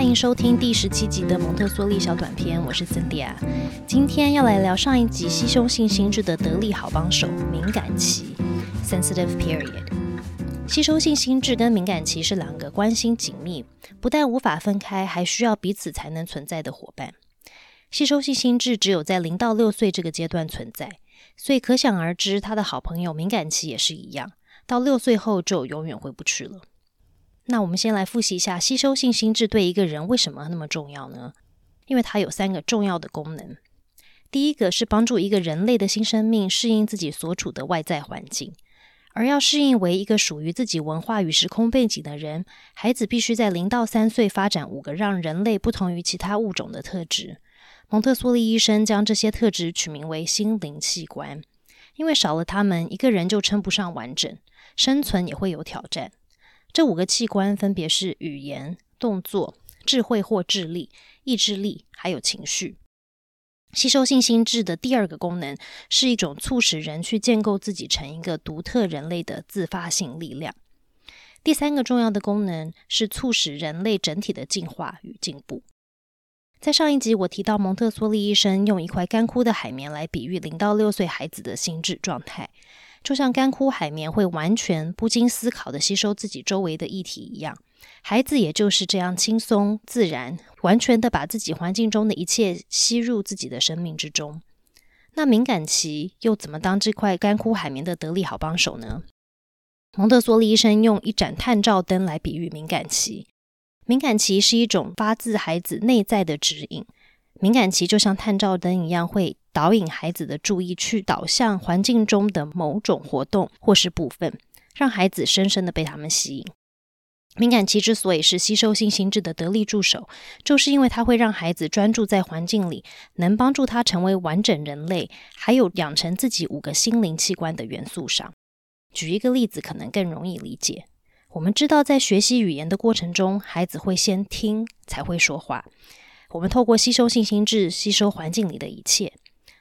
欢迎收听第十七集的蒙特梭利小短片，我是 Cindy。今天要来聊上一集吸收性心智的得力好帮手——敏感期 （Sensitive Period）。吸收性心智跟敏感期是两个关系紧密、不但无法分开，还需要彼此才能存在的伙伴。吸收性心智只有在零到六岁这个阶段存在，所以可想而知，他的好朋友敏感期也是一样，到六岁后就永远回不去了。那我们先来复习一下吸收性心智对一个人为什么那么重要呢？因为它有三个重要的功能。第一个是帮助一个人类的新生命适应自己所处的外在环境，而要适应为一个属于自己文化与时空背景的人，孩子必须在零到三岁发展五个让人类不同于其他物种的特质。蒙特梭利医生将这些特质取名为心灵器官，因为少了它们，一个人就称不上完整，生存也会有挑战。这五个器官分别是语言、动作、智慧或智力、意志力，还有情绪。吸收性心智的第二个功能是一种促使人去建构自己成一个独特人类的自发性力量。第三个重要的功能是促使人类整体的进化与进步。在上一集，我提到蒙特梭利医生用一块干枯的海绵来比喻零到六岁孩子的心智状态。就像干枯海绵会完全不经思考的吸收自己周围的液体一样，孩子也就是这样轻松自然、完全的把自己环境中的一切吸入自己的生命之中。那敏感期又怎么当这块干枯海绵的得力好帮手呢？蒙特梭利医生用一盏探照灯来比喻敏感期。敏感期是一种发自孩子内在的指引。敏感期就像探照灯一样，会导引孩子的注意去导向环境中的某种活动或是部分，让孩子深深的被他们吸引。敏感期之所以是吸收性心智的得力助手，就是因为它会让孩子专注在环境里，能帮助他成为完整人类，还有养成自己五个心灵器官的元素上。举一个例子，可能更容易理解。我们知道，在学习语言的过程中，孩子会先听才会说话。我们透过吸收性心智吸收环境里的一切，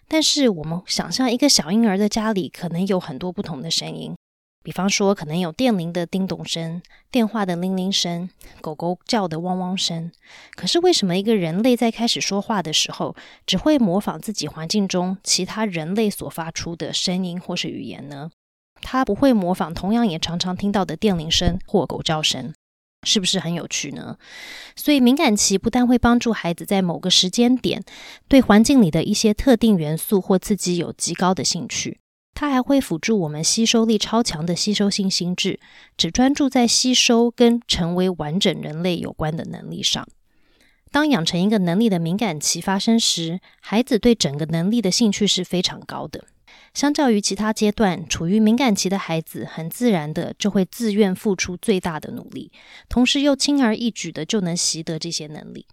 但是我们想象一个小婴儿的家里可能有很多不同的声音，比方说可能有电铃的叮咚声、电话的铃铃声、狗狗叫的汪汪声。可是为什么一个人类在开始说话的时候，只会模仿自己环境中其他人类所发出的声音或是语言呢？他不会模仿同样也常常听到的电铃声或狗叫声。是不是很有趣呢？所以敏感期不但会帮助孩子在某个时间点对环境里的一些特定元素或刺激有极高的兴趣，它还会辅助我们吸收力超强的吸收性心智，只专注在吸收跟成为完整人类有关的能力上。当养成一个能力的敏感期发生时，孩子对整个能力的兴趣是非常高的。相较于其他阶段，处于敏感期的孩子很自然的就会自愿付出最大的努力，同时又轻而易举的就能习得这些能力。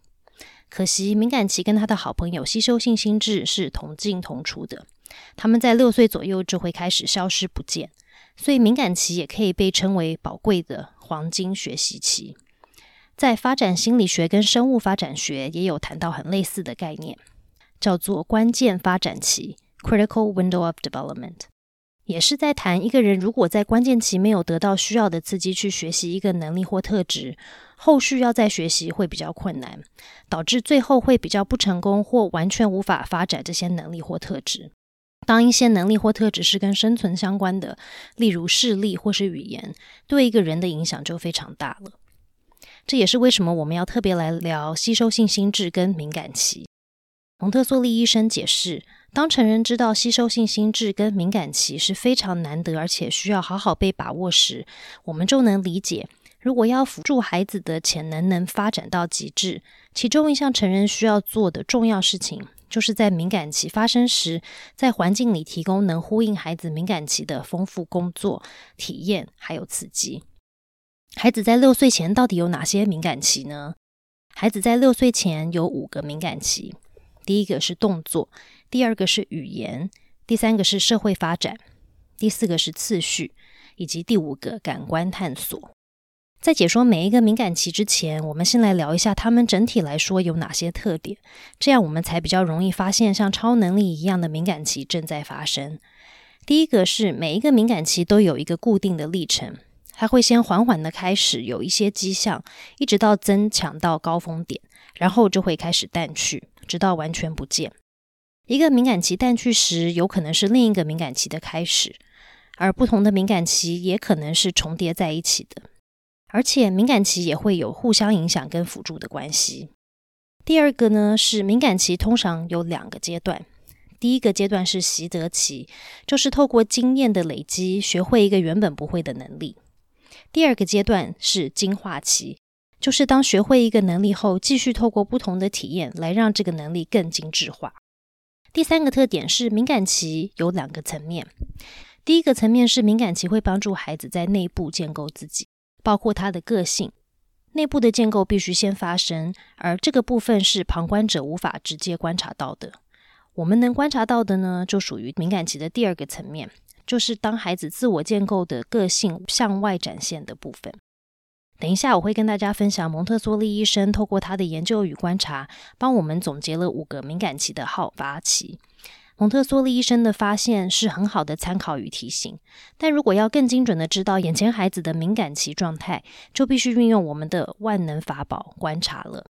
可惜，敏感期跟他的好朋友吸收性心智是同进同出的，他们在六岁左右就会开始消失不见，所以敏感期也可以被称为宝贵的黄金学习期。在发展心理学跟生物发展学也有谈到很类似的概念，叫做关键发展期。Critical window of development，也是在谈一个人如果在关键期没有得到需要的刺激去学习一个能力或特质，后续要再学习会比较困难，导致最后会比较不成功或完全无法发展这些能力或特质。当一些能力或特质是跟生存相关的，例如视力或是语言，对一个人的影响就非常大了。这也是为什么我们要特别来聊吸收性心智跟敏感期。蒙特梭利医生解释。当成人知道吸收性心智跟敏感期是非常难得，而且需要好好被把握时，我们就能理解，如果要辅助孩子的潜能能发展到极致，其中一项成人需要做的重要事情，就是在敏感期发生时，在环境里提供能呼应孩子敏感期的丰富工作体验还有刺激。孩子在六岁前到底有哪些敏感期呢？孩子在六岁前有五个敏感期，第一个是动作。第二个是语言，第三个是社会发展，第四个是次序，以及第五个感官探索。在解说每一个敏感期之前，我们先来聊一下它们整体来说有哪些特点，这样我们才比较容易发现像超能力一样的敏感期正在发生。第一个是每一个敏感期都有一个固定的历程，它会先缓缓的开始有一些迹象，一直到增强到高峰点，然后就会开始淡去，直到完全不见。一个敏感期淡去时，有可能是另一个敏感期的开始，而不同的敏感期也可能是重叠在一起的。而且敏感期也会有互相影响跟辅助的关系。第二个呢是敏感期，通常有两个阶段。第一个阶段是习得期，就是透过经验的累积，学会一个原本不会的能力。第二个阶段是精化期，就是当学会一个能力后，继续透过不同的体验来让这个能力更精致化。第三个特点是敏感期有两个层面，第一个层面是敏感期会帮助孩子在内部建构自己，包括他的个性。内部的建构必须先发生，而这个部分是旁观者无法直接观察到的。我们能观察到的呢，就属于敏感期的第二个层面。就是当孩子自我建构的个性向外展现的部分。等一下，我会跟大家分享蒙特梭利医生透过他的研究与观察，帮我们总结了五个敏感期的好发期。蒙特梭利医生的发现是很好的参考与提醒，但如果要更精准的知道眼前孩子的敏感期状态，就必须运用我们的万能法宝——观察了。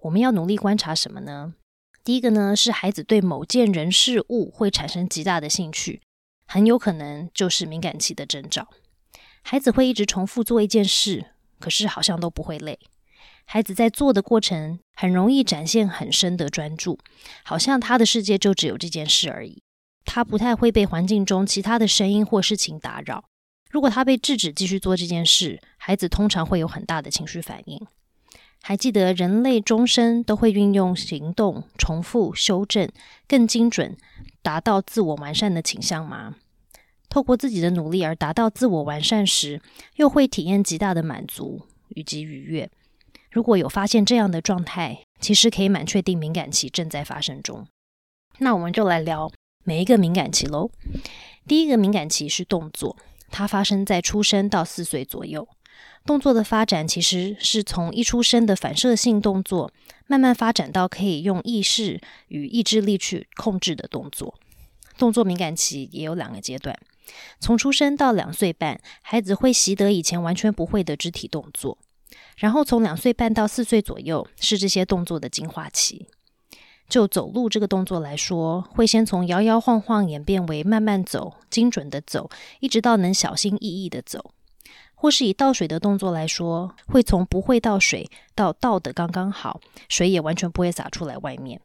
我们要努力观察什么呢？第一个呢，是孩子对某件人事物会产生极大的兴趣。很有可能就是敏感期的征兆。孩子会一直重复做一件事，可是好像都不会累。孩子在做的过程很容易展现很深的专注，好像他的世界就只有这件事而已。他不太会被环境中其他的声音或事情打扰。如果他被制止继续做这件事，孩子通常会有很大的情绪反应。还记得人类终身都会运用行动、重复、修正、更精准，达到自我完善的倾向吗？透过自己的努力而达到自我完善时，又会体验极大的满足以及愉悦。如果有发现这样的状态，其实可以蛮确定敏感期正在发生中。那我们就来聊每一个敏感期喽。第一个敏感期是动作，它发生在出生到四岁左右。动作的发展其实是从一出生的反射性动作，慢慢发展到可以用意识与意志力去控制的动作。动作敏感期也有两个阶段。从出生到两岁半，孩子会习得以前完全不会的肢体动作。然后从两岁半到四岁左右，是这些动作的进化期。就走路这个动作来说，会先从摇摇晃晃演变为慢慢走、精准的走，一直到能小心翼翼的走。或是以倒水的动作来说，会从不会倒水到倒的刚刚好，水也完全不会洒出来外面。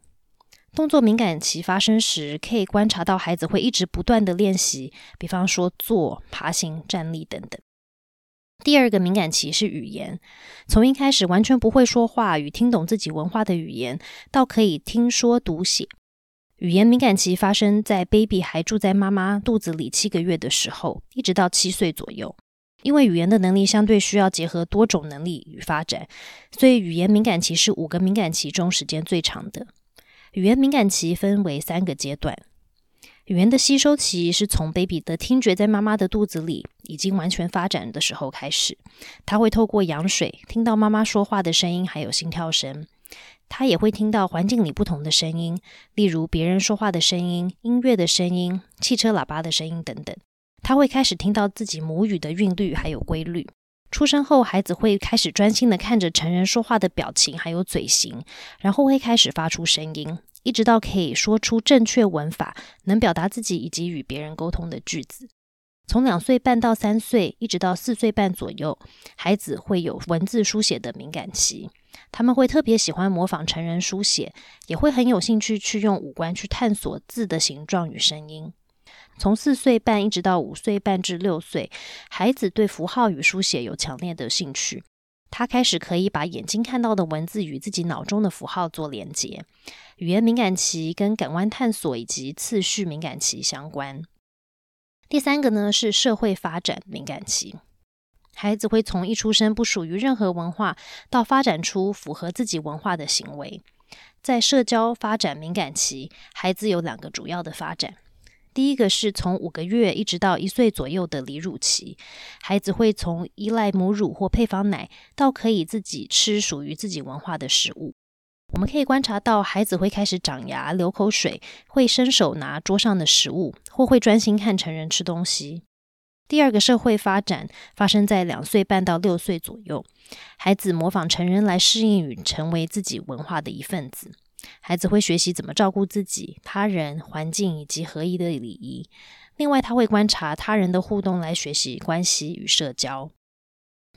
动作敏感期发生时，可以观察到孩子会一直不断的练习，比方说坐、爬行、站立等等。第二个敏感期是语言，从一开始完全不会说话与听懂自己文化的语言，到可以听说读写。语言敏感期发生在 baby 还住在妈妈肚子里七个月的时候，一直到七岁左右。因为语言的能力相对需要结合多种能力与发展，所以语言敏感期是五个敏感期中时间最长的。语言敏感期分为三个阶段。语言的吸收期是从 baby 的听觉在妈妈的肚子里已经完全发展的时候开始，他会透过羊水听到妈妈说话的声音，还有心跳声。他也会听到环境里不同的声音，例如别人说话的声音、音乐的声音、汽车喇叭的声音等等。他会开始听到自己母语的韵律还有规律。出生后，孩子会开始专心的看着成人说话的表情，还有嘴型，然后会开始发出声音，一直到可以说出正确文法、能表达自己以及与别人沟通的句子。从两岁半到三岁，一直到四岁半左右，孩子会有文字书写的敏感期，他们会特别喜欢模仿成人书写，也会很有兴趣去用五官去探索字的形状与声音。从四岁半一直到五岁半至六岁，孩子对符号与书写有强烈的兴趣。他开始可以把眼睛看到的文字与自己脑中的符号做连接。语言敏感期跟感官探索以及次序敏感期相关。第三个呢是社会发展敏感期，孩子会从一出生不属于任何文化，到发展出符合自己文化的行为。在社交发展敏感期，孩子有两个主要的发展。第一个是从五个月一直到一岁左右的离乳期，孩子会从依赖母乳或配方奶到可以自己吃属于自己文化的食物。我们可以观察到，孩子会开始长牙、流口水，会伸手拿桌上的食物，或会专心看成人吃东西。第二个社会发展发生在两岁半到六岁左右，孩子模仿成人来适应与成为自己文化的一份子。孩子会学习怎么照顾自己、他人、环境以及合一的礼仪。另外，他会观察他人的互动来学习关系与社交。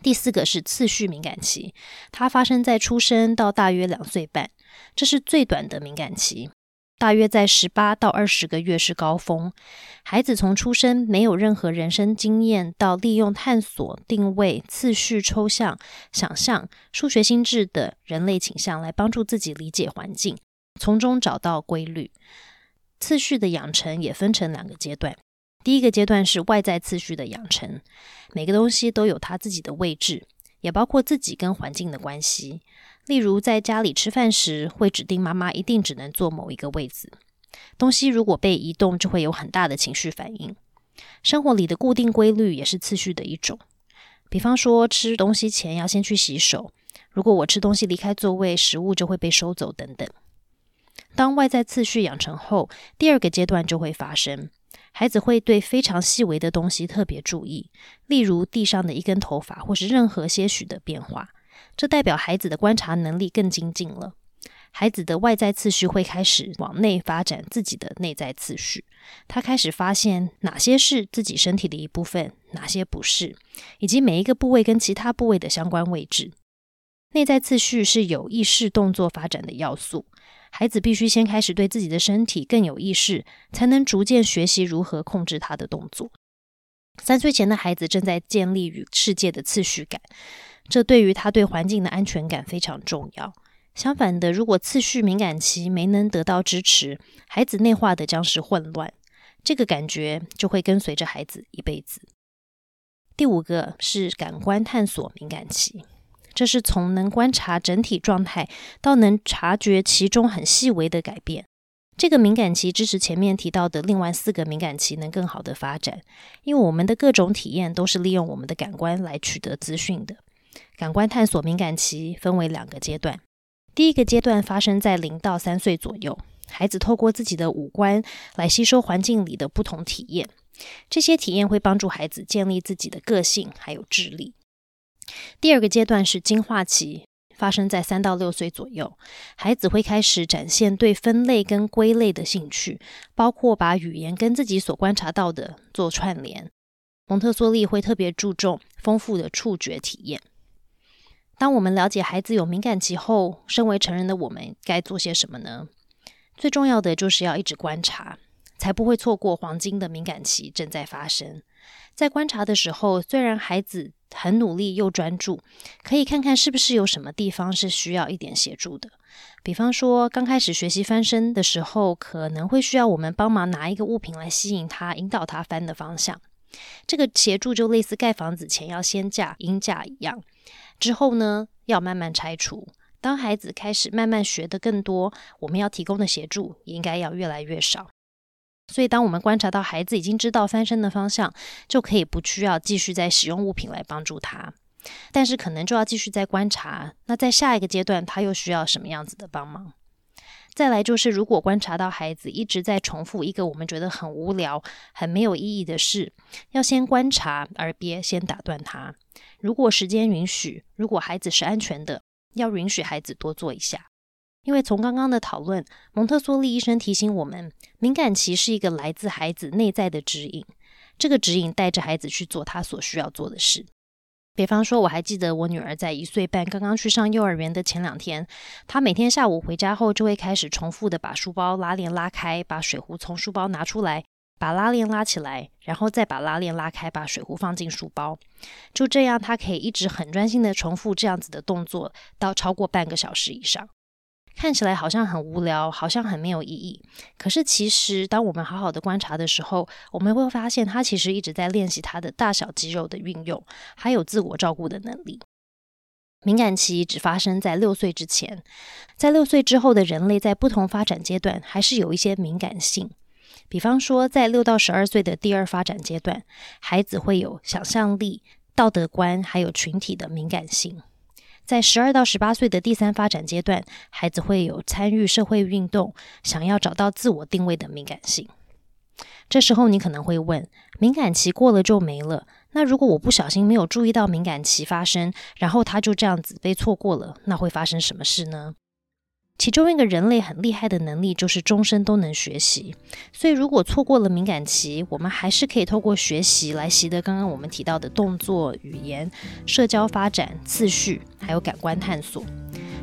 第四个是次序敏感期，它发生在出生到大约两岁半，这是最短的敏感期。大约在十八到二十个月是高峰。孩子从出生没有任何人生经验，到利用探索、定位、次序、抽象、想象、数学心智的人类倾向来帮助自己理解环境，从中找到规律。次序的养成也分成两个阶段。第一个阶段是外在次序的养成，每个东西都有它自己的位置，也包括自己跟环境的关系。例如，在家里吃饭时，会指定妈妈一定只能坐某一个位置。东西如果被移动，就会有很大的情绪反应。生活里的固定规律也是次序的一种。比方说，吃东西前要先去洗手。如果我吃东西离开座位，食物就会被收走等等。当外在次序养成后，第二个阶段就会发生。孩子会对非常细微的东西特别注意，例如地上的一根头发，或是任何些许的变化。这代表孩子的观察能力更精进了。孩子的外在次序会开始往内发展自己的内在次序。他开始发现哪些是自己身体的一部分，哪些不是，以及每一个部位跟其他部位的相关位置。内在次序是有意识动作发展的要素。孩子必须先开始对自己的身体更有意识，才能逐渐学习如何控制他的动作。三岁前的孩子正在建立与世界的次序感。这对于他对环境的安全感非常重要。相反的，如果次序敏感期没能得到支持，孩子内化的将是混乱，这个感觉就会跟随着孩子一辈子。第五个是感官探索敏感期，这是从能观察整体状态到能察觉其中很细微的改变。这个敏感期支持前面提到的另外四个敏感期能更好的发展，因为我们的各种体验都是利用我们的感官来取得资讯的。感官探索敏感期分为两个阶段，第一个阶段发生在零到三岁左右，孩子透过自己的五官来吸收环境里的不同体验，这些体验会帮助孩子建立自己的个性还有智力。第二个阶段是进化期，发生在三到六岁左右，孩子会开始展现对分类跟归类的兴趣，包括把语言跟自己所观察到的做串联。蒙特梭利会特别注重丰富的触觉体验。当我们了解孩子有敏感期后，身为成人的我们该做些什么呢？最重要的就是要一直观察，才不会错过黄金的敏感期正在发生。在观察的时候，虽然孩子很努力又专注，可以看看是不是有什么地方是需要一点协助的。比方说，刚开始学习翻身的时候，可能会需要我们帮忙拿一个物品来吸引他，引导他翻的方向。这个协助就类似盖房子前要先架阴架一样。之后呢，要慢慢拆除。当孩子开始慢慢学的更多，我们要提供的协助应该要越来越少。所以，当我们观察到孩子已经知道翻身的方向，就可以不需要继续再使用物品来帮助他。但是，可能就要继续再观察。那在下一个阶段，他又需要什么样子的帮忙？再来就是，如果观察到孩子一直在重复一个我们觉得很无聊、很没有意义的事，要先观察，而别先打断他。如果时间允许，如果孩子是安全的，要允许孩子多做一下。因为从刚刚的讨论，蒙特梭利医生提醒我们，敏感期是一个来自孩子内在的指引，这个指引带着孩子去做他所需要做的事。比方说，我还记得我女儿在一岁半刚刚去上幼儿园的前两天，她每天下午回家后就会开始重复的把书包拉链拉开，把水壶从书包拿出来。把拉链拉起来，然后再把拉链拉开，把水壶放进书包。就这样，他可以一直很专心的重复这样子的动作，到超过半个小时以上。看起来好像很无聊，好像很没有意义。可是其实，当我们好好的观察的时候，我们会发现他其实一直在练习他的大小肌肉的运用，还有自我照顾的能力。敏感期只发生在六岁之前，在六岁之后的人类，在不同发展阶段，还是有一些敏感性。比方说，在六到十二岁的第二发展阶段，孩子会有想象力、道德观，还有群体的敏感性；在十二到十八岁的第三发展阶段，孩子会有参与社会运动、想要找到自我定位的敏感性。这时候你可能会问：敏感期过了就没了？那如果我不小心没有注意到敏感期发生，然后他就这样子被错过了，那会发生什么事呢？其中一个人类很厉害的能力就是终身都能学习。所以如果错过了敏感期，我们还是可以透过学习来习得刚刚我们提到的动作、语言、社交发展、次序，还有感官探索。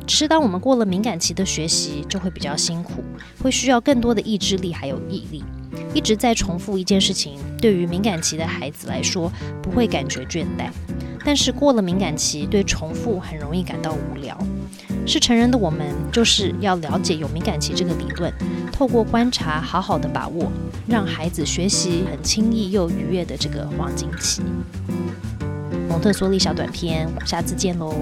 只是当我们过了敏感期的学习，就会比较辛苦，会需要更多的意志力还有毅力。一直在重复一件事情，对于敏感期的孩子来说，不会感觉倦怠。但是过了敏感期，对重复很容易感到无聊。是成人的我们，就是要了解有敏感期这个理论，透过观察，好好的把握，让孩子学习很轻易又愉悦的这个黄金期。蒙特梭利小短片，下次见喽。